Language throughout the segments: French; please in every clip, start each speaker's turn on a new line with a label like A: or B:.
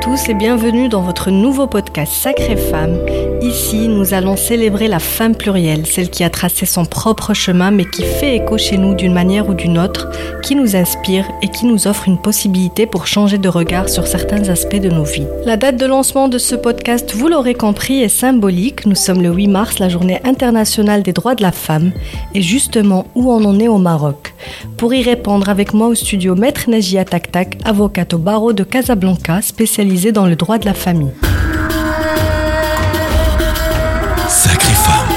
A: tous et bienvenue dans votre nouveau podcast Sacrée Femme. Ici, nous allons célébrer la femme plurielle, celle qui a tracé son propre chemin mais qui fait écho chez nous d'une manière ou d'une autre, qui nous inspire et qui nous offre une possibilité pour changer de regard sur certains aspects de nos vies. La date de lancement de ce podcast, vous l'aurez compris, est symbolique. Nous sommes le 8 mars, la journée internationale des droits de la femme, et justement où on en est au Maroc? Pour y répondre avec moi au studio Maître Najia Taktak, avocate au barreau de Casablanca, spécialisée dans le droit de la famille.
B: Sacrée femme.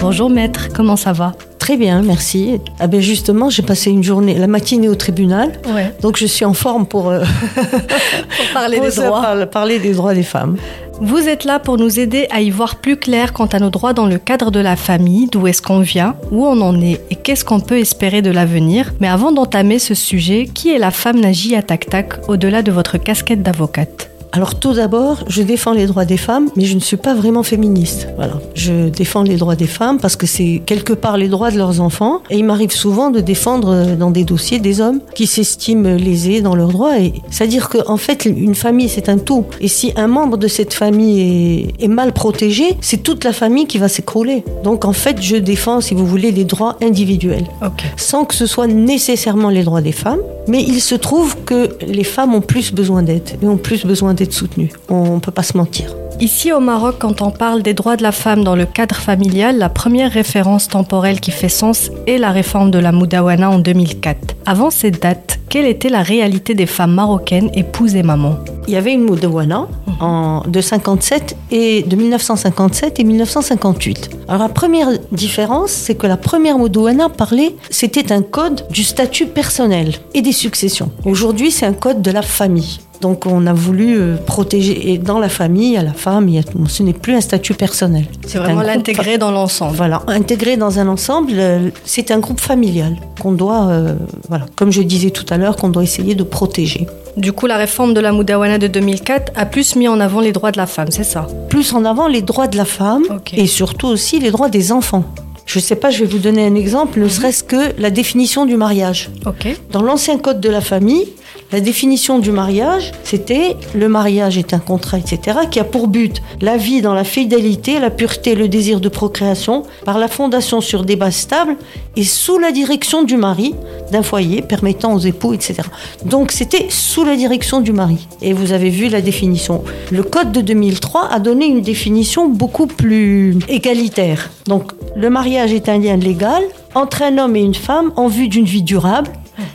A: Bonjour Maître, comment ça va?
C: Très bien, merci. Ah ben justement, j'ai passé une journée, la matinée au tribunal,
A: Ouais.
C: donc je suis en forme pour, euh,
A: Pour parler
C: pour
A: des
C: ça,
A: droits.
C: par- parler des droits des femmes.
A: Vous êtes là pour nous aider à y voir plus clair quant à nos droits dans le cadre de la famille, d'où est-ce qu'on vient, où on en est et qu'est-ce qu'on peut espérer de l'avenir. Mais avant d'entamer ce sujet, qui est la femme Najia Tak-Tak au-delà de votre casquette d'avocate?
C: Alors tout d'abord, je défends les droits des femmes, mais je ne suis pas vraiment féministe. Voilà, je défends les droits des femmes parce que c'est quelque part les droits de leurs enfants, et il m'arrive souvent de défendre euh, dans des dossiers des hommes qui s'estiment lésés dans leurs droits. Et c'est-à-dire que en fait, une famille c'est un tout, et si un membre de cette famille est, est mal protégé, c'est toute la famille qui va s'écrouler. Donc en fait, je défends, si vous voulez, les droits individuels sans que ce soit nécessairement les droits des femmes, mais il se trouve que les femmes ont plus besoin d'aide et ont plus besoin d'être. On ne peut pas se mentir.
A: Ici au Maroc, quand on parle des droits de la femme dans le cadre familial, la première référence temporelle qui fait sens est la réforme de la Moudawana en 2004. Avant cette date, quelle était la réalité des femmes marocaines épouses et mamans?
C: Il y avait une Moudawana en, de 57 et de 1957 et 1958. Alors la première différence, c'est que la première Moudawana parlait, c'était un code du statut personnel et des successions. Aujourd'hui, c'est un code de la famille. Donc on a voulu euh, protéger et dans la famille, à la femme, il y a- ce n'est plus un statut personnel.
A: C'est vraiment l'intégrer dans l'ensemble.
C: Voilà, intégré dans un ensemble, euh, c'est un groupe familial qu'on doit, euh, voilà, comme je disais tout à l'heure, qu'on doit essayer de protéger.
A: Du coup, la réforme de la Moudawana de 2004 a plus mis en avant les droits de la femme, c'est ça?
C: Plus en avant les droits de la femme et surtout aussi les droits des enfants. Je ne sais pas, je vais vous donner un exemple, ne serait-ce que la définition du mariage. Dans l'ancien code de la famille, la définition du mariage, c'était le mariage est un contrat, etc., qui a pour but la vie dans la fidélité, la pureté, le désir de procréation, par la fondation sur des bases stables et sous la direction du mari, d'un foyer permettant aux époux, etc. Donc c'était sous la direction du mari. Et vous avez vu la définition. Le code de 2003 a donné une définition beaucoup plus égalitaire. Donc le mariage est un lien légal entre un homme et une femme en vue d'une vie durable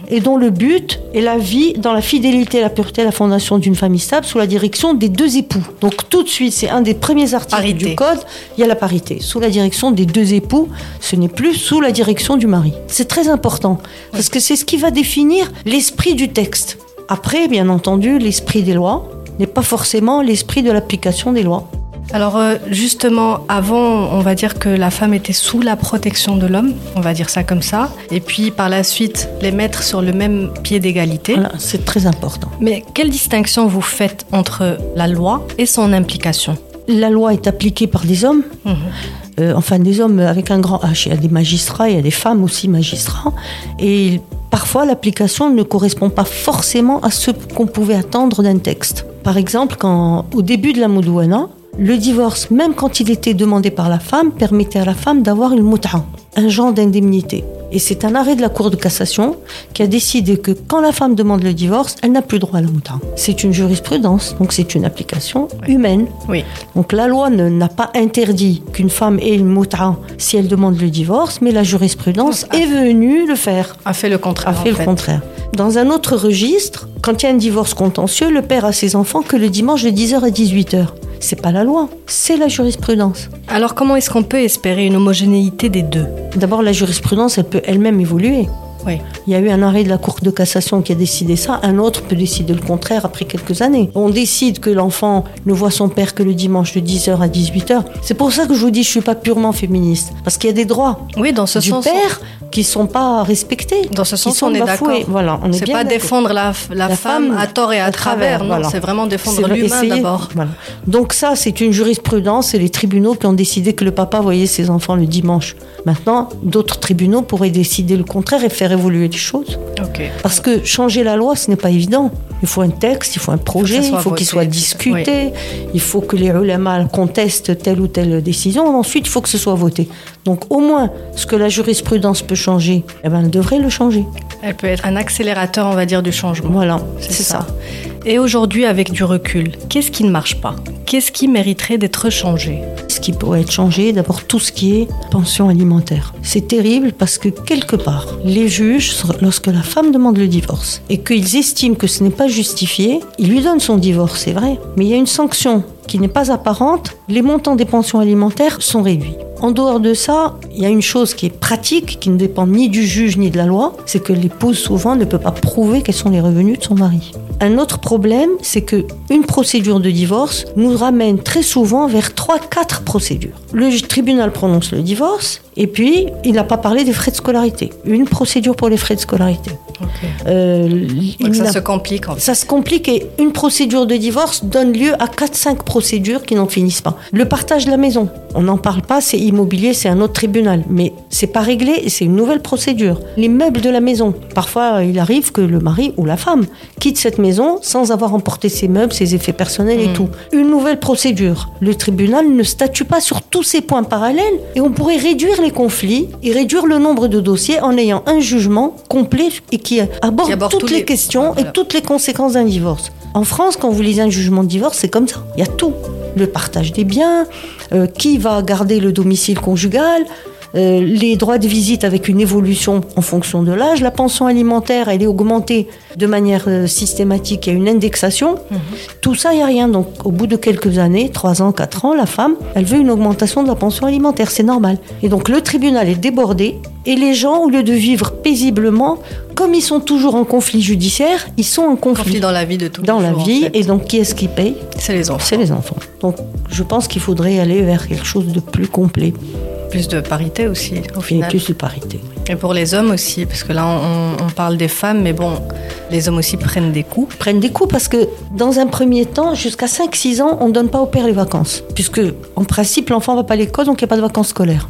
C: et dont le but est la vie dans la fidélité, la pureté, la fondation d'une famille stable sous la direction des deux époux. Donc tout de suite, c'est un des premiers articles
A: Parité.
C: du code, il y a la parité, sous la direction des deux époux, ce n'est plus sous la direction du mari. C'est très important, parce que c'est ce qui va définir l'esprit du texte. Après, bien entendu, l'esprit des lois n'est pas forcément l'esprit de l'application des lois.
A: Alors euh, justement, avant, on va dire que la femme était sous la protection de l'homme, on va dire ça comme ça, et puis par la suite, les mettre sur le même pied d'égalité.
C: Voilà, c'est très important.
A: Mais quelle distinction vous faites entre la loi et son implication?
C: La loi est appliquée par des hommes, Euh, enfin des hommes avec un grand H. Il y a des magistrats, il y a des femmes aussi magistrats. Et parfois, l'application ne correspond pas forcément à ce qu'on pouvait attendre d'un texte. Par exemple, quand, au début de la Moudouana, le divorce, même quand il était demandé par la femme, permettait à la femme d'avoir une moutra, un genre d'indemnité. Et c'est un arrêt de la Cour de cassation qui a décidé que quand la femme demande le divorce, elle n'a plus droit à la moutra. C'est une jurisprudence, donc c'est une application humaine.
A: Oui.
C: Donc la loi n'a pas interdit qu'une femme ait une moutra si elle demande le divorce, mais la jurisprudence est venue le faire,
A: A fait le contraire.
C: a fait le contraire. Dans un autre registre, quand il y a un divorce contentieux, le père a ses enfants que le dimanche de 10h à 18h. C'est pas la loi, c'est la jurisprudence.
A: Alors comment est-ce qu'on peut espérer une homogénéité des deux?
C: D'abord, la jurisprudence, elle peut elle-même évoluer.
A: Oui.
C: Il y a eu un arrêt de la Cour de cassation qui a décidé ça, un autre peut décider le contraire après quelques années. On décide que l'enfant ne voit son père que le dimanche de 10h à 18h. C'est pour ça que je vous dis je suis pas purement féministe parce qu'il y a des droits
A: Oui, dans ce
C: du
A: sens.
C: père qui sont pas respectés.
A: Dans ce
C: qui
A: sens,
C: sont
A: on est d'accord.
C: Voilà, on est
A: C'est
C: bien
A: pas défendre la, la
C: La
A: femme,
C: femme
A: à tort et à,
C: à
A: travers,
C: travers,
A: non,
C: voilà.
A: c'est vraiment défendre l'humain d'abord.
C: Voilà. Donc ça, c'est une jurisprudence et les tribunaux qui ont décidé que le papa voyait ses enfants le dimanche. Maintenant, d'autres tribunaux pourraient décider le contraire et faire faire évoluer les choses. Parce que changer la loi, ce n'est pas évident. Il faut un texte, il faut un projet, il faut qu'il soit discuté, il faut que les ulama contestent telle ou telle décision. Ensuite, il faut que ce soit voté. Donc, au moins, ce que la jurisprudence peut changer, eh ben, elle devrait le changer.
A: Elle peut être un accélérateur, on va dire, du changement.
C: Voilà,
A: C'est
C: c'est
A: ça.
C: ça.
A: Et aujourd'hui, avec du recul, qu'est-ce qui ne marche pas? Qu'est-ce qui mériterait d'être changé?
C: Ce qui pourrait être changé, d'abord tout ce qui est pension alimentaire. C'est terrible parce que quelque part, les juges, lorsque la femme demande le divorce et qu'ils estiment que ce n'est pas justifié, ils lui donnent son divorce, c'est vrai. Mais il y a une sanction qui n'est pas apparente, les montants des pensions alimentaires sont réduits. En dehors de ça, il y a une chose qui est pratique, qui ne dépend ni du juge ni de la loi, c'est que l'épouse souvent ne peut pas prouver quels sont les revenus de son mari. Un autre problème, c'est que une procédure de divorce nous ramène très souvent vers 3-4 procédures. Le tribunal prononce le divorce et puis il n'a pas parlé des frais de scolarité. Une procédure pour les frais de scolarité. Euh,
A: Donc ça se complique en fait.
C: ça se complique et une procédure de divorce donne lieu à 4-5 procédures qui n'en finissent pas. Le partage de la maison, on n'en parle pas, c'est immobilier, c'est un autre tribunal. Mais c'est pas réglé et c'est une nouvelle procédure. Les meubles de la maison, parfois il arrive que le mari ou la femme quitte cette maison sans avoir emporté ses meubles, ses effets personnels et tout. Une nouvelle procédure. Le tribunal ne statue pas sur tous ces points parallèles et on pourrait réduire les conflits et réduire le nombre de dossiers en ayant un jugement complet et qui aborde,
A: Qui aborde
C: toutes les
A: les-
C: questions
A: Voilà.
C: et toutes les conséquences d'un divorce. En France, quand vous lisez un jugement de divorce, c'est comme ça. Il y a tout. Le partage des biens, euh, qui va garder le domicile conjugal, euh, les droits de visite avec une évolution en fonction de l'âge, la pension alimentaire, elle est augmentée de manière euh, systématique, il y a une indexation. Tout ça, il n'y a rien. Donc, au bout de quelques années, 3 ans, 4 ans, la femme, elle veut une augmentation de la pension alimentaire, c'est normal. Et donc, le tribunal est débordé et les gens, au lieu de vivre paisiblement, comme ils sont toujours en conflit judiciaire, ils sont en conflit,
A: Conflit dans la vie de tous les
C: dans la
A: jours, en
C: vie.
A: fait.
C: Et donc, qui est-ce qui paye?
A: C'est les enfants.
C: C'est les enfants. Donc, je pense qu'il faudrait aller vers quelque chose de plus complet
A: Plus de parité aussi, au
C: et
A: final.
C: plus de parité.
A: Et pour les hommes aussi, parce que là on, on parle des femmes, mais bon, les hommes aussi prennent des coups.
C: prennent des coups parce que dans un premier temps, jusqu'à 5-6 ans, on ne donne pas au père les vacances. Puisque en principe, l'enfant va pas à l'école, donc il n'y a pas de vacances scolaires.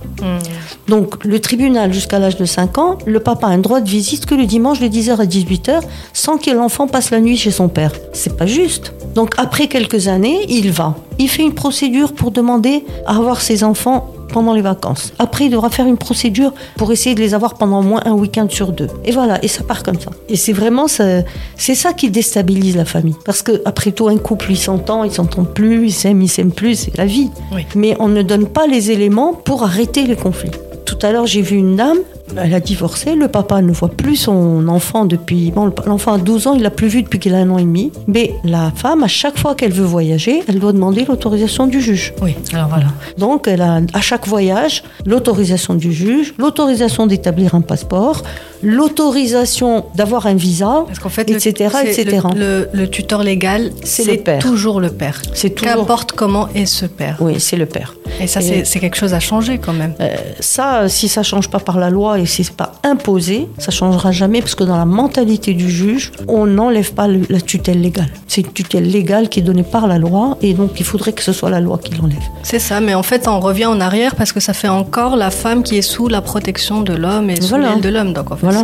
C: Donc le tribunal, jusqu'à l'âge de 5 ans, le papa a un droit de visite que le dimanche de 10h à 18h, sans que l'enfant passe la nuit chez son père. C'est pas juste. Donc après quelques années, il va. Il fait une procédure pour demander à avoir ses enfants pendant les vacances. Après, il devra faire une procédure pour essayer de les avoir pendant au moins un week-end sur deux. Et voilà, et ça part comme ça. Et c'est vraiment ça, c'est ça qui déstabilise la famille. Parce que après tout, un couple, il s'entend, il s'entend plus, il s'aime, il s'aime plus, c'est la vie.
A: Oui.
C: Mais on ne donne pas les éléments pour arrêter les conflits. Tout à l'heure, j'ai vu une dame, elle a divorcé, le papa ne voit plus son enfant depuis... Bon, l'enfant a 12 ans, il l'a plus vu depuis qu'il a un an et demi. Mais la femme, à chaque fois qu'elle veut voyager, elle doit demander l'autorisation du juge.
A: Oui, alors voilà.
C: Donc, elle a à chaque voyage l'autorisation du juge, l'autorisation d'établir un passeport, l'autorisation d'avoir un visa,
A: Parce qu'en fait,
C: etc.,
A: le,
C: etc.
A: Le, le- le tuteur légal,
C: C'est
A: c'est
C: le père.
A: toujours le père.
C: C'est toujours-
A: Qu'importe comment est ce père.
C: Oui, c'est le père.
A: Et ça, c'est quelque chose à changer quand même.
C: Euh, ça, si ça change pas par la loi et si c'est pas imposé, ça changera jamais parce que dans la mentalité du juge, on n'enlève pas le- la tutelle légale. C'est une tutelle légale qui est donnée par la loi et donc il faudrait que ce soit la loi qui l'enlève.
A: C'est ça, mais en fait, on revient en arrière parce que ça fait encore la femme qui est sous la protection de l'homme et sous
C: Voilà.
A: l'aile de l'homme. Donc, en fait,
C: Voilà.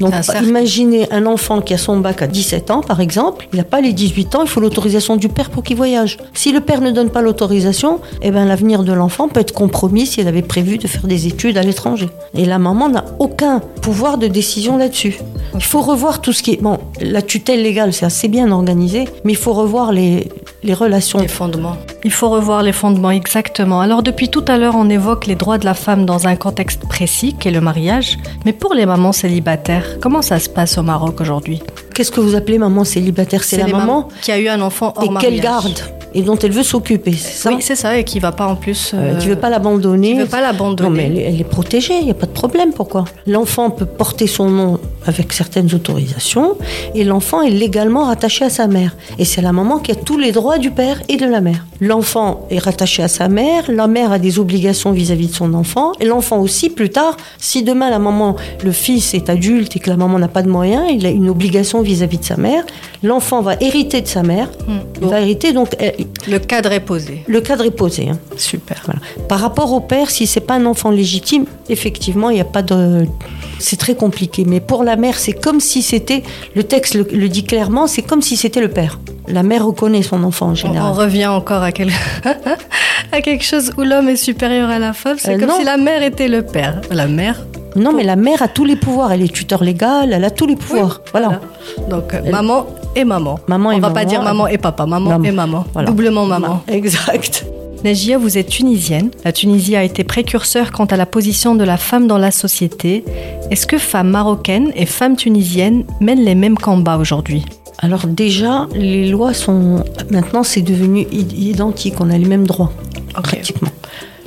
C: Donc
A: un
C: imaginez un enfant qui a son bac à 17 ans, par exemple, il n'a pas les 18 ans, il faut l'autorisation du père pour qu'il voyage. Si le père ne donne pas l'autorisation, eh ben, l'avenir de l'enfant peut être compromis si elle avait prévu de faire des études à l'étranger. Et la maman n'a aucun pouvoir de décision là-dessus. Il faut revoir tout ce qui est... Bon, la tutelle légale, c'est assez bien organisé, mais il faut revoir les, les relations.
A: Les fondements. Il faut revoir les fondements, exactement. Alors, depuis tout à l'heure, on évoque les droits de la femme dans un contexte précis, qui est le mariage. Mais pour les mamans célibataires, comment ça se passe au Maroc aujourd'hui?
C: Qu'est-ce que vous appelez maman célibataire? C'est la maman
A: qui a eu un enfant hors
C: et
A: mariage.
C: qu'elle garde? Et dont elle veut s'occuper, c'est ça
A: Oui, c'est ça, et qui va pas en plus.
C: Euh,
A: euh,
C: qui veut pas l'abandonner.
A: qui veut pas l'abandonner.
C: Non, mais elle, est- elle est protégée, il n'y a pas de problème. Pourquoi? L'enfant peut porter son nom avec certaines autorisations et l'enfant est légalement rattaché à sa mère. Et c'est la maman qui a tous les droits du père et de la mère. L'enfant est rattaché à sa mère, la mère a des obligations vis-à-vis de son enfant, et l'enfant aussi plus tard, si demain la maman, le fils est adulte et que la maman n'a pas de moyens, il a une obligation vis-à-vis de sa mère, l'enfant va hériter de sa mère, il va hériter donc
A: Le cadre est posé.
C: le cadre est posé. hein.
A: Super.
C: Voilà. Par rapport au père, si c'est pas un enfant légitime, effectivement, il n'y a pas de. C'est très compliqué. Mais pour la mère, c'est comme si c'était. Le texte le, le dit clairement, c'est comme si c'était le père. La mère reconnaît son enfant en général.
A: on revient encore à, quel- à quelque chose où l'homme est supérieur à la femme. C'est
C: Euh,
A: comme
C: non.
A: si la mère était le père. La mère.
C: Non, mais la mère a tous les pouvoirs. Elle est tuteur légale, elle a tous les pouvoirs. voilà.
A: Donc, euh, maman et maman.
C: Maman
A: On
C: et
A: va
C: maman.
A: pas dire maman et papa, maman,
C: Maman.
A: et maman.
C: Voilà.
A: Doublement maman.
C: Exact.
A: Najia, vous êtes tunisienne. La Tunisie a été précurseur quant à la position de la femme dans la société. Est-ce que femmes marocaines et femmes tunisiennes mènent les mêmes combats aujourd'hui?
C: Alors déjà, les lois sont... Maintenant, c'est devenu id- identique. On a les mêmes droits, pratiquement.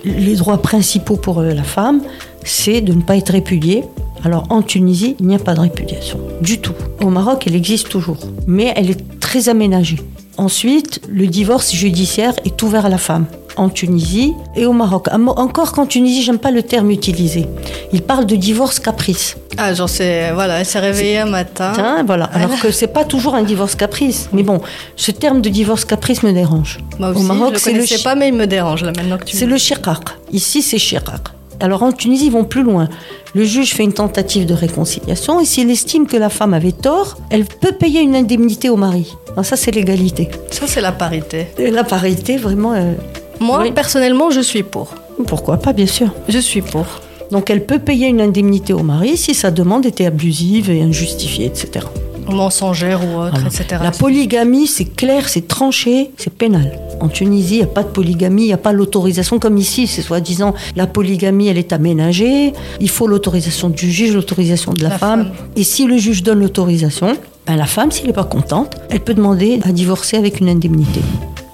C: Les droits principaux pour euh, la femme, c'est de ne pas être répudiée. Alors en Tunisie, il n'y a pas de répudiation du tout. Au Maroc, elle existe toujours, mais elle est très aménagée. Ensuite, le divorce judiciaire est ouvert à la femme en Tunisie et au Maroc. Mot- Encore qu'en Tunisie, j'aime pas le terme utilisé. Il parle de divorce caprice.
A: Ah, j'en sais, voilà, elle s'est réveillée un matin.
C: Hein, voilà. Alors que c'est pas toujours un divorce caprice. Mais bon, ce terme de divorce caprice me dérange.
A: Moi
C: Au
A: aussi,
C: Maroc,
A: je le
C: c'est le
A: connaissais
C: chi-
A: pas, mais il me dérange là maintenant que tu
C: C'est le shiqaq. Ici, c'est shiqaq. Alors en Tunisie, ils vont plus loin. Le juge fait une tentative de réconciliation et s'il estime que la femme avait tort, elle peut payer une indemnité au mari. Alors ça, c'est l'égalité.
A: Ça, c'est la parité.
C: Et la parité, vraiment, euh,
A: Moi,
C: Oui.
A: personnellement, je suis pour.
C: pourquoi pas, bien sûr.
A: Je suis pour.
C: Donc elle peut payer une indemnité au mari si sa demande était abusive et injustifiée, etc.
A: Mensongère ou autre, etc.
C: La polygamie, c'est clair, c'est tranché, c'est pénal. En Tunisie, il n'y a pas de polygamie, il n'y a pas l'autorisation comme ici. C'est soi-disant la polygamie, elle est aménagée. Il faut l'autorisation du juge, l'autorisation de la,
A: La
C: femme.
A: femme.
C: Et si le juge donne l'autorisation, ben la femme, s'il n'est pas contente, elle peut demander à divorcer avec une indemnité.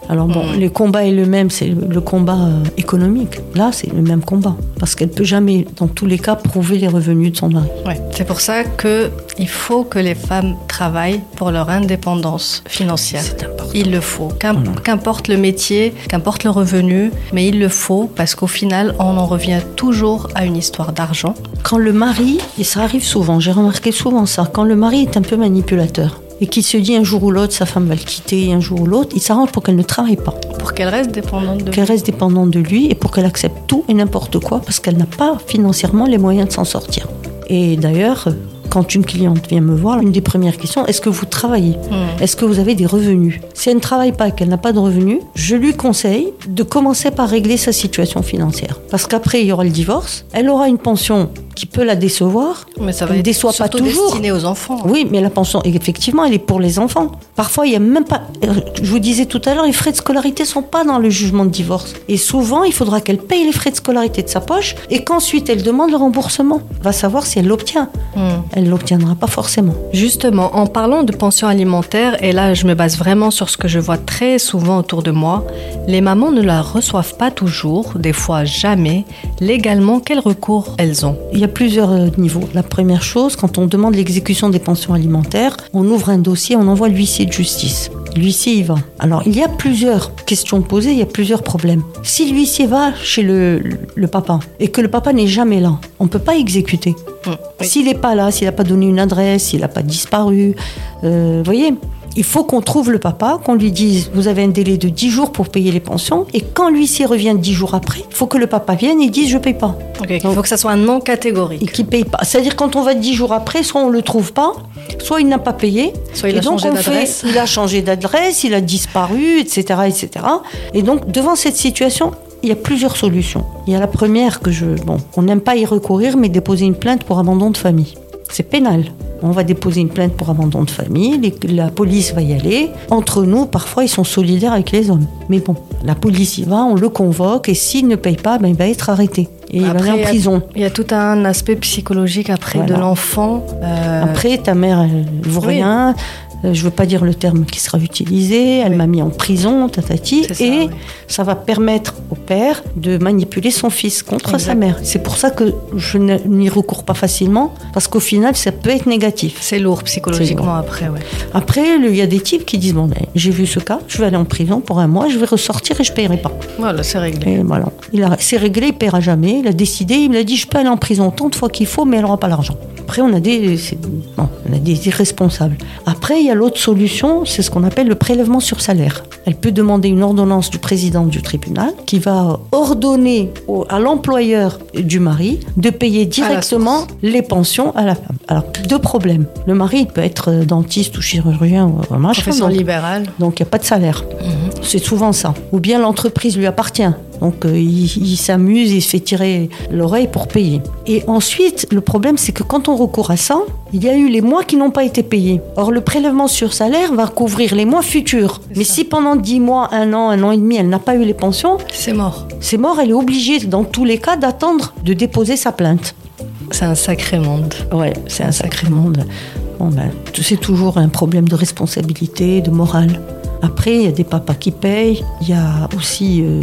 C: Alors bon,
A: Mm.
C: les combats est le même, c'est le le combat euh, économique. Là, c'est le même combat. Parce qu'elle peut jamais, dans tous les cas, prouver les revenus de son mari.
A: Ouais. C'est pour ça que il faut que les femmes travaillent pour leur indépendance financière.
C: C'est important.
A: Il le faut. Qu'im- Qu'importe le métier, qu'importe le revenu, mais il le faut parce qu'au final, on en revient toujours à une histoire d'argent.
C: Quand le mari, et ça arrive souvent, j'ai remarqué souvent ça, quand le mari est un peu manipulateur et qu'il se dit un jour ou l'autre sa femme va le quitter, un jour ou l'autre, il s'arrange pour qu'elle ne travaille pas,
A: Pour qu'elle reste dépendante de
C: qu'elle reste dépendante de lui et pour qu'elle accepte tout et n'importe quoi parce qu'elle n'a pas financièrement les moyens de s'en sortir. Et d'ailleurs, quand une cliente vient me voir, une des premières questions, est-ce que vous travaillez?
A: Hmm.
C: Est-ce que vous avez des revenus? Si elle ne travaille pas et qu'elle n'a pas de revenus, je lui conseille de commencer par régler sa situation financière. Parce qu'après, il y aura le divorce, elle aura une pension qui peut la décevoir,
A: Mais ça
C: Elle
A: va
C: ne
A: être
C: déçoit pas toujours.
A: destiné aux enfants.
C: oui, mais la pension, effectivement, elle est pour les enfants. Parfois, il n'y a même pas. euh, Je vous disais tout à l'heure, les frais de scolarité sont pas dans le jugement de divorce. Et souvent, il faudra qu'elle paye les frais de scolarité de sa poche et qu'ensuite elle demande le remboursement. Va savoir si elle l'obtient.
A: Hmm.
C: Elle l'obtiendra pas forcément.
A: Justement, en parlant de pension alimentaire, et là je me base vraiment sur ce que je vois très souvent autour de moi, les mamans ne la reçoivent pas toujours, des fois jamais. Légalement, quel recours elles ont?
C: Il y a plusieurs euh, niveaux. La première chose, quand on demande l'exécution des pensions alimentaires, on ouvre un dossier, on envoie l'huissier de justice. L'huissier y va. Alors, il y a plusieurs questions posées, il y a plusieurs problèmes. Si l'huissier va chez le, le papa et que le papa n'est jamais là, on ne peut pas exécuter. S'il n'est pas là, s'il n'a pas donné une adresse, s'il n'a pas disparu, euh, vous voyez, il faut qu'on trouve le papa, qu'on lui dise vous avez un délai de 10 jours pour payer les pensions, et quand l'huissier revient 10 jours après, il faut que le papa vienne et dise je paye pas
A: Il faut que ça soit un non
C: et
A: catégorique.
C: qui paye pas. C'est-à-dire quand on va 10 jours après, soit on le trouve pas, soit il n'a pas payé.
A: Soit il
C: et
A: a
C: donc
A: changé
C: on fait,
A: d'adresse.
C: il a changé d'adresse, il a disparu, etc., etc. Et donc devant cette situation, il y a plusieurs solutions. Il y a la première que je, bon, on n'aime pas y recourir, mais déposer une plainte pour abandon de famille. C'est pénal. On va déposer une plainte pour abandon de famille, les- la police va y aller. Entre nous, parfois, ils sont solidaires avec les hommes. Mais bon, la police y va, on le convoque, et s'il ne paye pas, ben, il va être arrêté. Et il va aller en prison.
A: Il y a tout un aspect psychologique après
C: Voilà.
A: de l'enfant. euh,
C: Après, ta mère, elle vaut
A: oui.
C: rien. Euh, je veux pas dire le terme qui sera utilisé, elle
A: Oui.
C: m'a mis en prison, tatati,
A: ça,
C: et
A: oui.
C: ça va permettre au père de manipuler son fils contre
A: Exact.
C: sa mère. C'est pour ça que je ne- n'y recours pas facilement, parce qu'au final, ça peut être négatif.
A: C'est lourd psychologiquement après, ouais.
C: Après, il y a des types qui disent, bon, ben, j'ai vu ce cas, je vais aller en prison pour un mois, je vais ressortir et je paierai pas.
A: Voilà, c'est réglé.
C: Et voilà. C'est réglé, il paiera jamais. Il a décidé, il a dit, je peux aller en prison tant de fois qu'il faut, mais elle n'aura pas l'argent. Après, on a des, on a des irresponsables. Après, il y a l'autre solution, c'est ce qu'on appelle le prélèvement sur salaire. Elle peut demander une ordonnance du président du tribunal qui va ordonner au- à l'employeur du mari de payer directement les pensions à la femme. Alors, deux problèmes. Le mari il peut être euh, dentiste ou chirurgien ou machin.
A: Profession libérale.
C: donc il n'y a pas de salaire. C'est souvent ça. Ou bien l'entreprise lui appartient. Donc euh, il, il s'amuse, il se fait tirer l'oreille pour payer. Et ensuite, le problème, c'est que quand on recourt à ça, il y a eu les mois qui n'ont pas été payés. Or, le prélèvement sur salaire va couvrir les mois futurs. Mais
A: ça.
C: si pendant 10 mois, un an, un an et demi, elle n'a pas eu les pensions,
A: C'est mort.
C: c'est mort, elle est obligée, dans tous les cas, d'attendre de déposer sa plainte.
A: C'est un sacré monde.
C: Ouais, c'est un sacré monde. Bon, ben, c'est toujours un problème de responsabilité, de morale. Après, il y a des papas qui payent. Il y a aussi euh,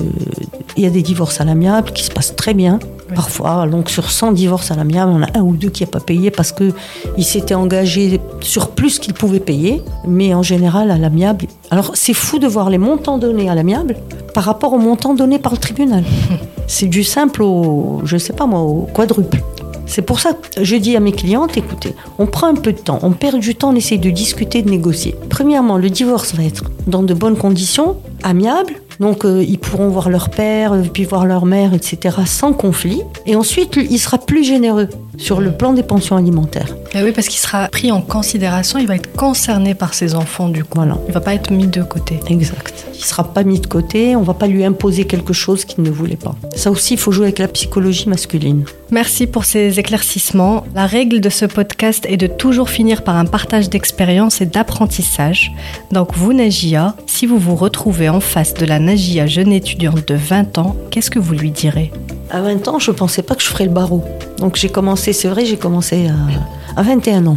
C: il y a des divorces à l'amiable qui se passent très bien.
A: Oui.
C: Parfois, donc sur 100 divorces à l'amiable, on a un ou deux qui n'a pas payé parce que il s'était engagé sur plus qu'il pouvait payer. Mais en général, à l'amiable, alors c'est fou de voir les montants donnés à l'amiable par rapport aux montants donnés par le tribunal. c'est du simple au, je sais pas moi, au quadruple. C'est pour ça que je dis à mes clientes, écoutez, on prend un peu de temps, on perd du temps, on essaye de discuter, de négocier. Premièrement, le divorce va être dans de bonnes conditions, amiable, donc euh, ils pourront voir leur père, euh, puis voir leur mère, etc., sans conflit. Et ensuite, il sera plus généreux sur le plan des pensions alimentaires.
A: Eh oui, parce qu'il sera pris en considération, il va être concerné par ses enfants du coup.
C: Voilà.
A: Il va pas être mis de côté.
C: Exact. Il sera pas mis de côté, on va pas lui imposer quelque chose qu'il ne voulait pas. Ça aussi, il faut jouer avec la psychologie masculine.
A: Merci pour ces éclaircissements. La règle de ce podcast est de toujours finir par un partage d'expérience et d'apprentissage. Donc vous, Najia, si vous vous retrouvez en face de la Najia jeune étudiante de 20 ans, qu'est-ce que vous lui direz?
C: À 20 ans, je pensais pas que je ferais le barreau. Donc j'ai commencé, c'est vrai, j'ai commencé à, à 21 ans.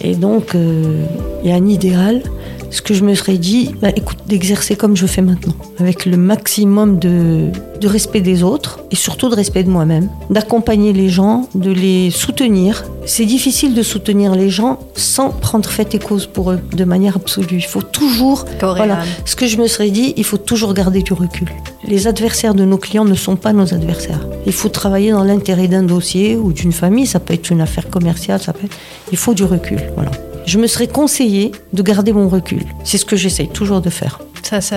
C: Et donc, euh, il y a un idéal. Ce que je me serais dit, bah, écoute, d'exercer comme je fais maintenant, avec le maximum de, de respect des autres et surtout de respect de moi-même, d'accompagner les gens, de les soutenir. C'est difficile de soutenir les gens sans prendre fait et cause pour eux, de manière absolue. Il faut toujours voilà. Ce que je me serais dit, il faut toujours garder du recul. Les adversaires de nos clients ne sont pas nos adversaires. Il faut travailler dans l'intérêt d'un dossier ou d'une famille, ça peut être une affaire commerciale, ça peut être... Il faut du recul, voilà. Je me serais conseillé de garder mon recul. C'est ce que j'essaye toujours de faire.
A: Ça, ça,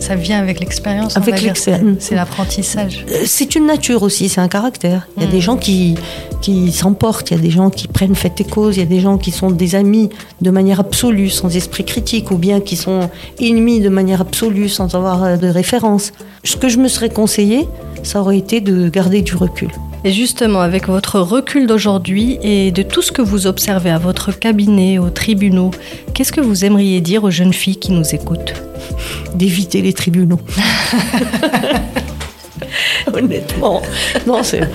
A: ça vient avec l'expérience.
C: Avec l'expérience.
A: C'est l'apprentissage.
C: C'est une nature aussi, c'est un caractère. Il y a mmh. des gens qui, qui s'emportent, il y a des gens qui prennent fait et cause, il y a des gens qui sont des amis de manière absolue, sans esprit critique, ou bien qui sont ennemis de manière absolue, sans avoir de référence. Ce que je me serais conseillé, ça aurait été de garder du recul.
A: Et justement, avec votre recul d'aujourd'hui et de tout ce que vous observez à votre cabinet, aux tribunaux, qu'est-ce que vous aimeriez dire aux jeunes filles qui nous écoutent
C: D'éviter les tribunaux. Honnêtement, non, c'est.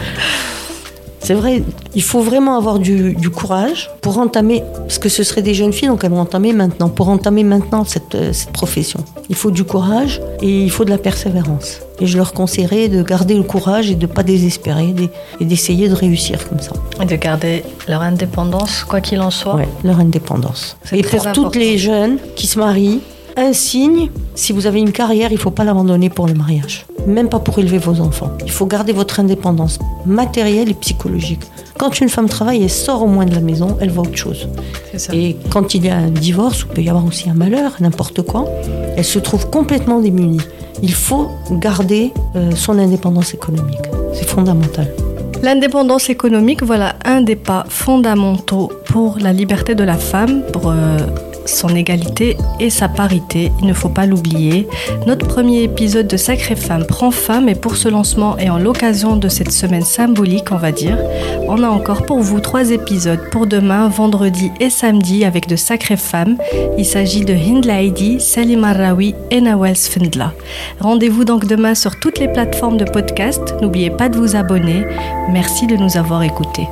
C: C'est vrai, il faut vraiment avoir du, du, courage pour entamer, parce que ce seraient des jeunes filles, donc elles vont entamer maintenant, pour entamer maintenant cette, cette profession. Il faut du courage et il faut de la persévérance. Et je leur conseillerais de garder le courage et de ne pas désespérer et d'essayer de réussir comme ça.
A: Et de garder leur indépendance, quoi qu'il en soit.
C: Oui, leur indépendance. Et pour
A: important.
C: toutes les jeunes qui se marient, un signe, si vous avez une carrière, il ne faut pas l'abandonner pour le mariage. Même pas pour élever vos enfants. Il faut garder votre indépendance matérielle et psychologique. Quand une femme travaille, elle sort au moins de la maison, elle voit autre chose. Et quand il y a un divorce, il peut y avoir aussi un malheur, n'importe quoi, elle se trouve complètement démunie. Il faut garder euh, son indépendance économique. C'est fondamental.
A: L'indépendance économique, voilà un des pas fondamentaux pour la liberté de la femme, pour euh, son égalité et sa parité, il ne faut pas l'oublier. Notre premier épisode de Sacrée Femme prend fin, mais pour ce lancement et en l'occasion de cette semaine symbolique, on va dire, on a encore pour vous trois épisodes pour demain, vendredi et samedi avec de Sacrées Femmes. Il s'agit de Hind Laidi, Salim Arraoui et Nawel Sfendla. Rendez-vous donc demain sur toutes les plateformes de podcast. N'oubliez pas de vous abonner. Merci de nous avoir écoutés.